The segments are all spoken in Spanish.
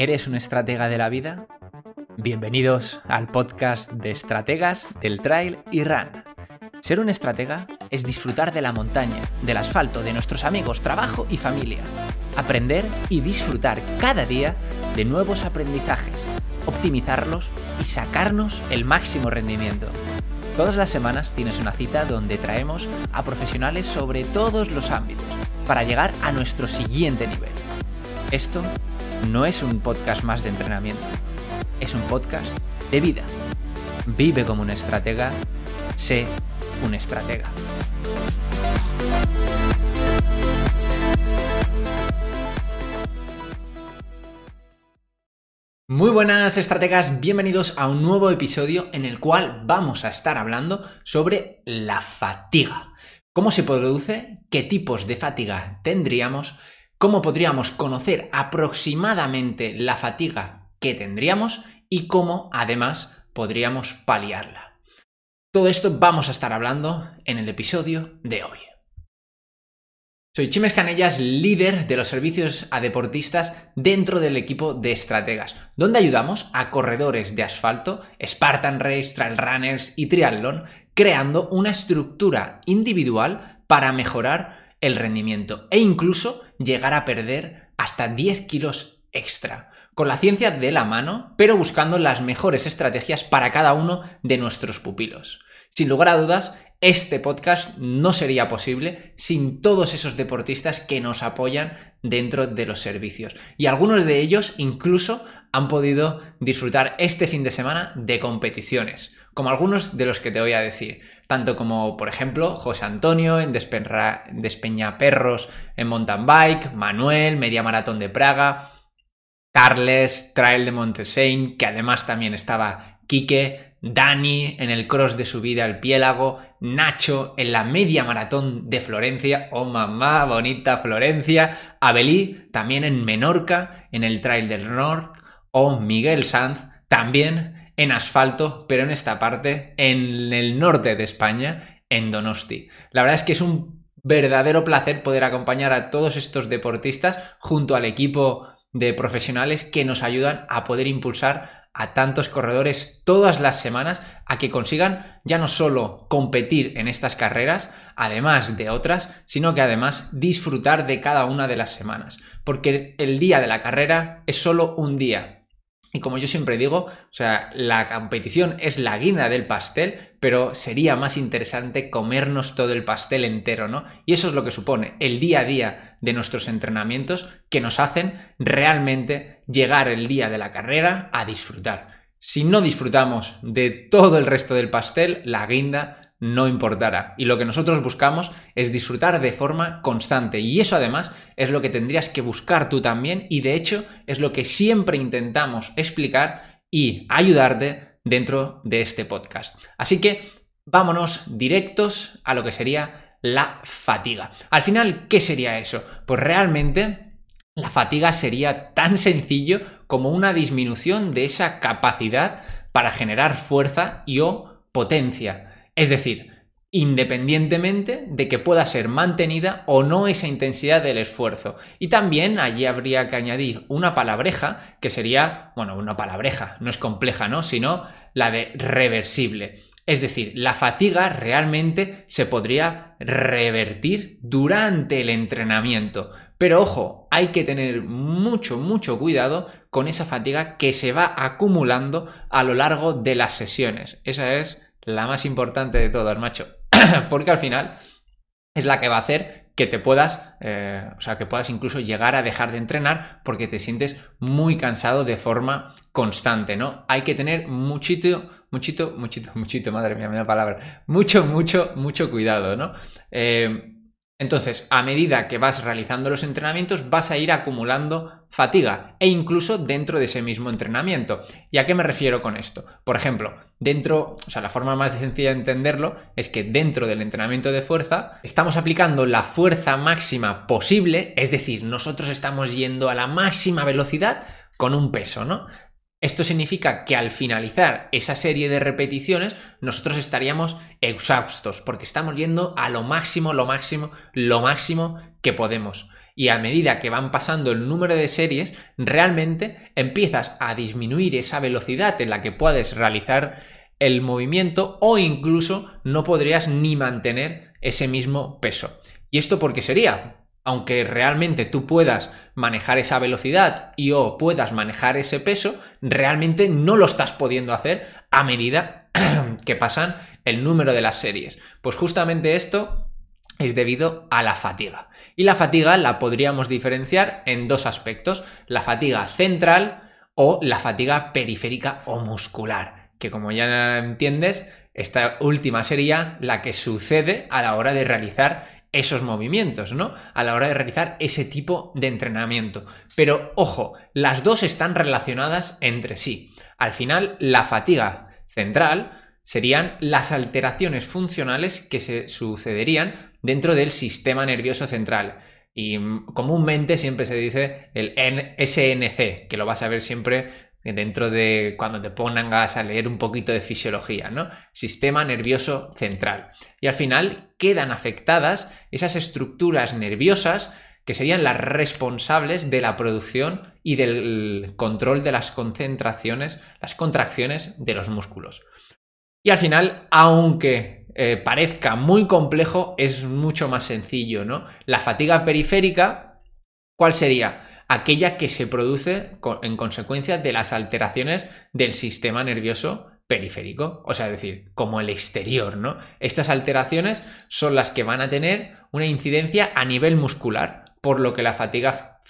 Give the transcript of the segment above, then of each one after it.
¿Eres un estratega de la vida? Bienvenidos al podcast de estrategas del trail y run. Ser un estratega es disfrutar de la montaña, del asfalto, de nuestros amigos, trabajo y familia. Aprender y disfrutar cada día de nuevos aprendizajes, optimizarlos y sacarnos el máximo rendimiento. Todas las semanas tienes una cita donde traemos a profesionales sobre todos los ámbitos para llegar a nuestro siguiente nivel. Esto no es un podcast más de entrenamiento, es un podcast de vida. Vive como un estratega, sé un estratega. Muy buenas estrategas, bienvenidos a un nuevo episodio en el cual vamos a estar hablando sobre la fatiga. ¿Cómo se produce? ¿Qué tipos de fatiga tendríamos? Cómo podríamos conocer aproximadamente la fatiga que tendríamos y cómo además podríamos paliarla. Todo esto vamos a estar hablando en el episodio de hoy. Soy Chimes Canellas, líder de los servicios a deportistas dentro del equipo de estrategas, donde ayudamos a corredores de asfalto, Spartan Race, Trail Runners y Triathlon, creando una estructura individual para mejorar el rendimiento e incluso llegar a perder hasta 10 kilos extra, con la ciencia de la mano, pero buscando las mejores estrategias para cada uno de nuestros pupilos. Sin lugar a dudas, este podcast no sería posible sin todos esos deportistas que nos apoyan dentro de los servicios. Y algunos de ellos incluso han podido disfrutar este fin de semana de competiciones, como algunos de los que te voy a decir. Tanto como, por ejemplo, José Antonio en Despeñaperros en mountain bike, Manuel, Media Maratón de Praga, Carles, Trail de Montesain, que además también estaba Quique, Dani en el cross de subida al Piélago, Nacho en la media maratón de Florencia, oh mamá, bonita Florencia, Abelí también en Menorca, en el Trail del Norte, o Miguel Sanz también en asfalto, pero en esta parte, en el norte de España, en Donosti. La verdad es que es un verdadero placer poder acompañar a todos estos deportistas junto al equipo de profesionales que nos ayudan a poder impulsar a tantos corredores todas las semanas a que consigan ya no solo competir en estas carreras, además de otras, sino que además disfrutar de cada una de las semanas. Porque el día de la carrera es solo un día, y como yo siempre digo, o sea, la competición es la guinda del pastel, pero sería más interesante comernos todo el pastel entero, ¿no? Y eso es lo que supone el día a día de nuestros entrenamientos que nos hacen realmente llegar el día de la carrera a disfrutar. Si no disfrutamos de todo el resto del pastel, la guinda no importara. Y lo que nosotros buscamos es disfrutar de forma constante. Y eso además es lo que tendrías que buscar tú también y de hecho es lo que siempre intentamos explicar y ayudarte dentro de este podcast. Así que vámonos directos a lo que sería la fatiga. Al final, ¿qué sería eso? Pues realmente la fatiga sería tan sencillo como una disminución de esa capacidad para generar fuerza y o potencia. Es decir, independientemente de que pueda ser mantenida o no esa intensidad del esfuerzo. Y también allí habría que añadir una palabreja que sería, bueno, una palabreja, no es compleja, ¿no? Sino la de reversible. Es decir, la fatiga realmente se podría revertir durante el entrenamiento. Pero ojo, hay que tener mucho, mucho cuidado con esa fatiga que se va acumulando a lo largo de las sesiones. Esa es la más importante de todas, macho. Porque al final es la que va a hacer que te puedas, eh, o sea, que puedas incluso llegar a dejar de entrenar porque te sientes muy cansado de forma constante, ¿no? Hay que tener muchito, muchito, muchito, muchito, madre mía, me da palabra, mucho, mucho, mucho cuidado, ¿no? Eh, Entonces, a medida que vas realizando los entrenamientos, vas a ir acumulando fatiga e incluso dentro de ese mismo entrenamiento. ¿Y a qué me refiero con esto? Por ejemplo, dentro, o sea, la forma más sencilla de entenderlo es que dentro del entrenamiento de fuerza estamos aplicando la fuerza máxima posible, es decir, nosotros estamos yendo a la máxima velocidad con un peso, ¿no? Esto significa que al finalizar esa serie de repeticiones nosotros estaríamos exhaustos porque estamos yendo a lo máximo, lo máximo, lo máximo que podemos. Y a medida que van pasando el número de series, realmente empiezas a disminuir esa velocidad en la que puedes realizar el movimiento o incluso no podrías ni mantener ese mismo peso. ¿Y esto por qué sería? Aunque realmente tú puedas manejar esa velocidad y o puedas manejar ese peso, realmente no lo estás pudiendo hacer a medida que pasan el número de las series. Pues justamente esto es debido a la fatiga. Y la fatiga la podríamos diferenciar en dos aspectos, la fatiga central o la fatiga periférica o muscular, que como ya entiendes, esta última sería la que sucede a la hora de realizar esos movimientos, ¿no? A la hora de realizar ese tipo de entrenamiento. Pero ojo, las dos están relacionadas entre sí. Al final, la fatiga central serían las alteraciones funcionales que se sucederían dentro del sistema nervioso central. Y comúnmente siempre se dice el SNC, que lo vas a ver siempre dentro de cuando te pongas a leer un poquito de fisiología, ¿no? Sistema nervioso central. Y al final quedan afectadas esas estructuras nerviosas que serían las responsables de la producción y del control de las concentraciones, las contracciones de los músculos. Y al final, aunque eh, parezca muy complejo, es mucho más sencillo, ¿no? La fatiga periférica, ¿cuál sería? Aquella que se produce en consecuencia de las alteraciones del sistema nervioso periférico, o sea, es decir, como el exterior, ¿no? Estas alteraciones son las que van a tener una incidencia a nivel muscular, por lo que la fatiga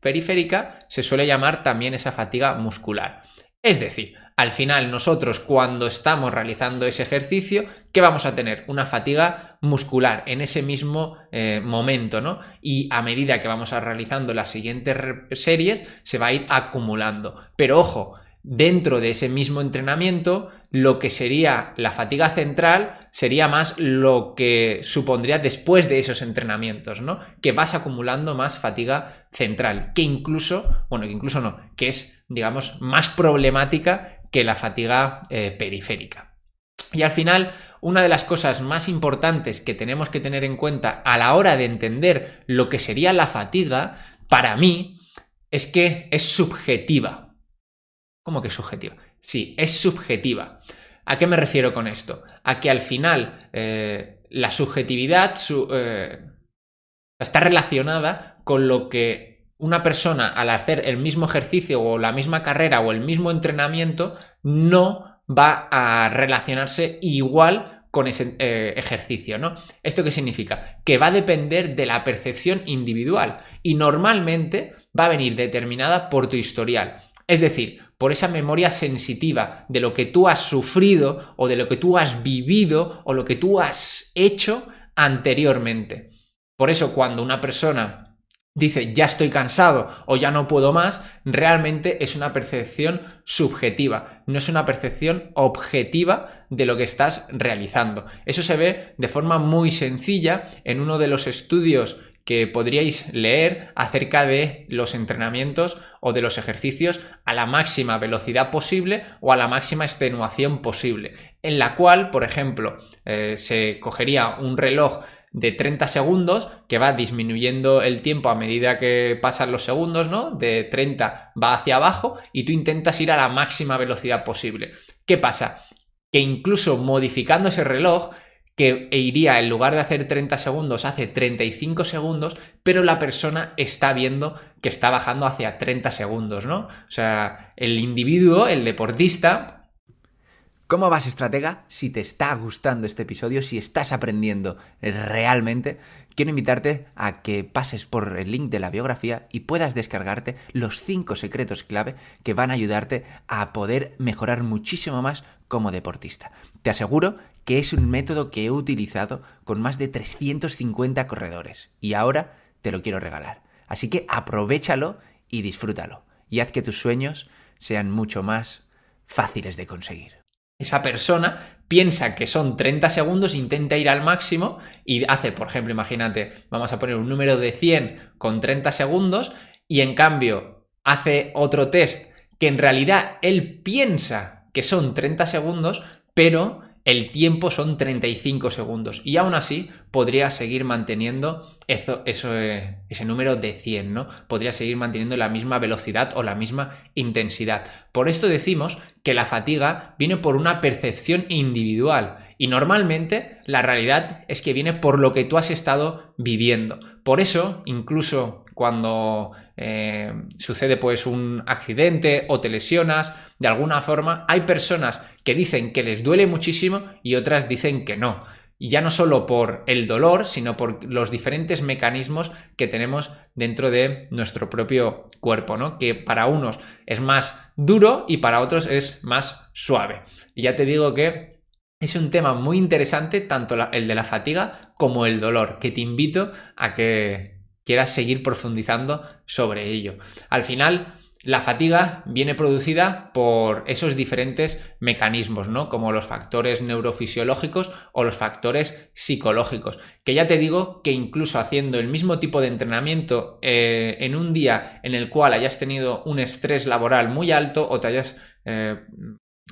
periférica se suele llamar también esa fatiga muscular. Es decir, al final nosotros cuando estamos realizando ese ejercicio, ¿qué vamos a tener? Una fatiga muscular en ese mismo eh, momento, ¿no? Y a medida que vamos a realizando las siguientes series, se va a ir acumulando. Pero ojo, dentro de ese mismo entrenamiento, lo que sería la fatiga central sería más lo que supondría después de esos entrenamientos, ¿no? Que vas acumulando más fatiga central, que incluso, bueno, que incluso no, que es, digamos, más problemática que la fatiga eh, periférica. Y al final, una de las cosas más importantes que tenemos que tener en cuenta a la hora de entender lo que sería la fatiga, para mí, es que es subjetiva. ¿Cómo que subjetiva? Sí, es subjetiva. ¿A qué me refiero con esto? A que al final eh, la subjetividad eh, está relacionada con lo que una persona al hacer el mismo ejercicio o la misma carrera o el mismo entrenamiento no va a relacionarse igual con ese eh, ejercicio, ¿no? ¿Esto qué significa? Que va a depender de la percepción individual y normalmente va a venir determinada por tu historial. Es decir, por esa memoria sensitiva de lo que tú has sufrido o de lo que tú has vivido o lo que tú has hecho anteriormente. Por eso cuando una persona dice ya estoy cansado o ya no puedo más, realmente es una percepción subjetiva, no es una percepción objetiva de lo que estás realizando. Eso se ve de forma muy sencilla en uno de los estudios que podríais leer acerca de los entrenamientos o de los ejercicios a la máxima velocidad posible o a la máxima extenuación posible, en la cual, por ejemplo, eh, se cogería un reloj de 30 segundos que va disminuyendo el tiempo a medida que pasan los segundos, ¿no? De 30 va hacia abajo y tú intentas ir a la máxima velocidad posible. ¿Qué pasa? Que incluso modificando ese reloj, que iría en lugar de hacer 30 segundos, hace 35 segundos, pero la persona está viendo que está bajando hacia 30 segundos, ¿no? O sea, el individuo, el deportista, ¿Cómo vas, estratega? Si te está gustando este episodio, si estás aprendiendo realmente, quiero invitarte a que pases por el link de la biografía y puedas descargarte los 5 secretos clave que van a ayudarte a poder mejorar muchísimo más como deportista. Te aseguro que es un método que he utilizado con más de 350 corredores y ahora te lo quiero regalar. Así que aprovechalo y disfrútalo y haz que tus sueños sean mucho más fáciles de conseguir. Esa persona piensa que son 30 segundos, intenta ir al máximo y hace, por ejemplo, imagínate, vamos a poner un número de 100 con 30 segundos y en cambio hace otro test que en realidad él piensa que son 30 segundos, pero el tiempo son 35 segundos y aún así podría seguir manteniendo eso, eh, ese número de 100, ¿no? Podría seguir manteniendo la misma velocidad o la misma intensidad. Por esto decimos que la fatiga viene por una percepción individual y normalmente la realidad es que viene por lo que tú has estado viviendo. Por eso, incluso cuando eh, sucede pues un accidente o te lesionas, de alguna forma hay personas que dicen que les duele muchísimo y otras dicen que no. Y ya no solo por el dolor, sino por los diferentes mecanismos que tenemos dentro de nuestro propio cuerpo, ¿no? Que para unos es más duro y para otros es más suave. Y ya te digo que es un tema muy interesante, tanto el de la fatiga como el dolor, que te invito a que quieras seguir profundizando sobre ello. Al final, la fatiga viene producida por esos diferentes mecanismos, ¿no? Como los factores neurofisiológicos o los factores psicológicos. Que ya te digo que incluso haciendo el mismo tipo de entrenamiento eh, en un día en el cual hayas tenido un estrés laboral muy alto o te hayas eh,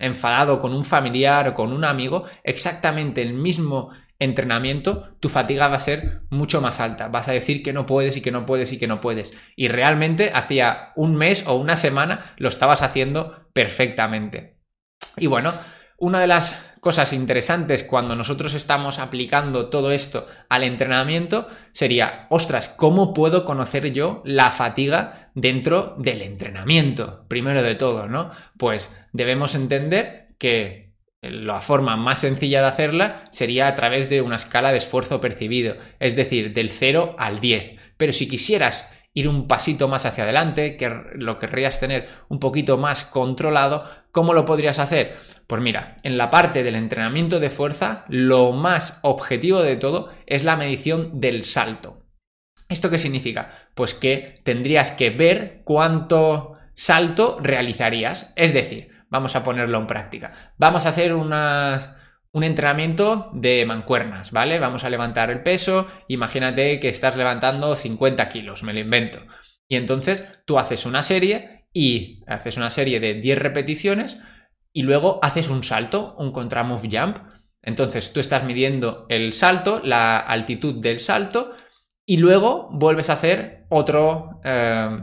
enfadado con un familiar o con un amigo, exactamente el mismo entrenamiento, tu fatiga va a ser mucho más alta. Vas a decir que no puedes y que no puedes y que no puedes. Y realmente hacía un mes o una semana lo estabas haciendo perfectamente. Y bueno, una de las cosas interesantes cuando nosotros estamos aplicando todo esto al entrenamiento sería, ostras, ¿cómo puedo conocer yo la fatiga dentro del entrenamiento? Primero de todo, ¿no? Pues debemos entender que la forma más sencilla de hacerla sería a través de una escala de esfuerzo percibido, es decir, del 0 al 10. Pero si quisieras ir un pasito más hacia adelante, que lo querrías tener un poquito más controlado, ¿cómo lo podrías hacer? Pues mira, en la parte del entrenamiento de fuerza, lo más objetivo de todo es la medición del salto. ¿Esto qué significa? Pues que tendrías que ver cuánto salto realizarías. Es decir, Vamos a ponerlo en práctica. Vamos a hacer un entrenamiento de mancuernas, ¿vale? Vamos a levantar el peso. Imagínate que estás levantando 50 kilos, me lo invento. Y entonces tú haces una serie y haces una serie de 10 repeticiones y luego haces un salto, un contra move jump. Entonces tú estás midiendo el salto, la altitud del salto y luego vuelves a hacer otro, eh,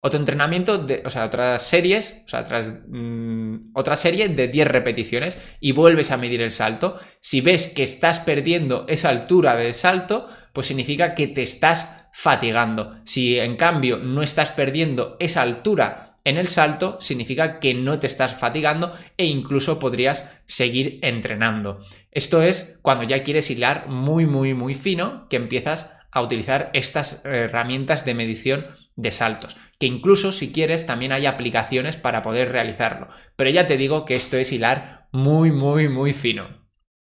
otro entrenamiento, de, o sea, otras series, o sea, mm, otra serie de 10 repeticiones y vuelves a medir el salto. Si ves que estás perdiendo esa altura del salto, pues significa que te estás fatigando. Si en cambio no estás perdiendo esa altura en el salto, significa que no te estás fatigando e incluso podrías seguir entrenando. Esto es cuando ya quieres hilar muy, muy, muy fino, que empiezas a utilizar estas herramientas de medición de saltos que incluso si quieres también hay aplicaciones para poder realizarlo. Pero ya te digo que esto es hilar muy, muy, muy fino.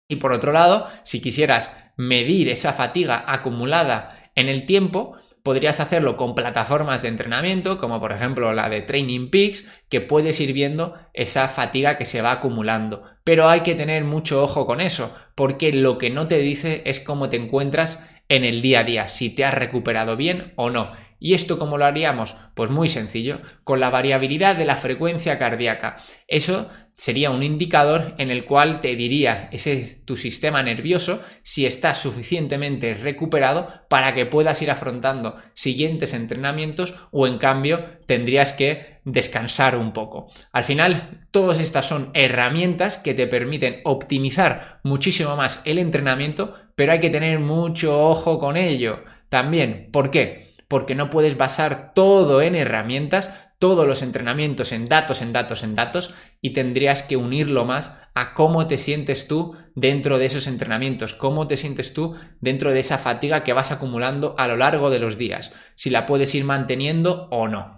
Y por otro lado, si quisieras medir esa fatiga acumulada en el tiempo, podrías hacerlo con plataformas de entrenamiento, como por ejemplo la de Training Peaks, que puedes ir viendo esa fatiga que se va acumulando. Pero hay que tener mucho ojo con eso, porque lo que no te dice es cómo te encuentras en el día a día, si te has recuperado bien o no. ¿Y esto cómo lo haríamos? Pues muy sencillo, con la variabilidad de la frecuencia cardíaca. Eso sería un indicador en el cual te diría ese tu sistema nervioso si está suficientemente recuperado para que puedas ir afrontando siguientes entrenamientos o en cambio tendrías que descansar un poco. Al final, todas estas son herramientas que te permiten optimizar muchísimo más el entrenamiento, pero hay que tener mucho ojo con ello. También, ¿por qué? Porque no puedes basar todo en herramientas, todos los entrenamientos en datos, en datos, en datos, y tendrías que unirlo más a cómo te sientes tú dentro de esos entrenamientos, cómo te sientes tú dentro de esa fatiga que vas acumulando a lo largo de los días, si la puedes ir manteniendo o no.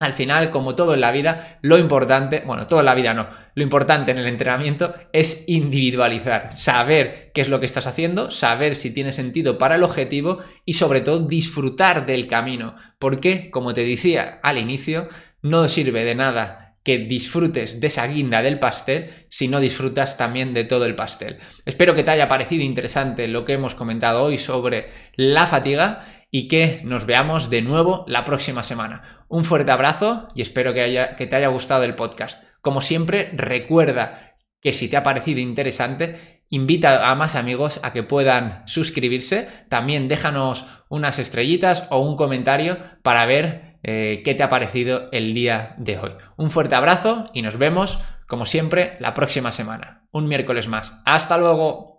Al final, como todo en la vida, lo importante, bueno, todo en la vida no, lo importante en el entrenamiento es individualizar, saber qué es lo que estás haciendo, saber si tiene sentido para el objetivo y sobre todo disfrutar del camino, porque, como te decía al inicio, no sirve de nada que disfrutes de esa guinda del pastel si no disfrutas también de todo el pastel. Espero que te haya parecido interesante lo que hemos comentado hoy sobre la fatiga y que nos veamos de nuevo la próxima semana. Un fuerte abrazo y espero que, te haya gustado el podcast. Como siempre, recuerda que si te ha parecido interesante, invita a más amigos a que puedan suscribirse. También déjanos unas estrellitas o un comentario para ver eh, qué te ha parecido el día de hoy. Un fuerte abrazo y nos vemos, como siempre, la próxima semana. Un miércoles más. Hasta luego.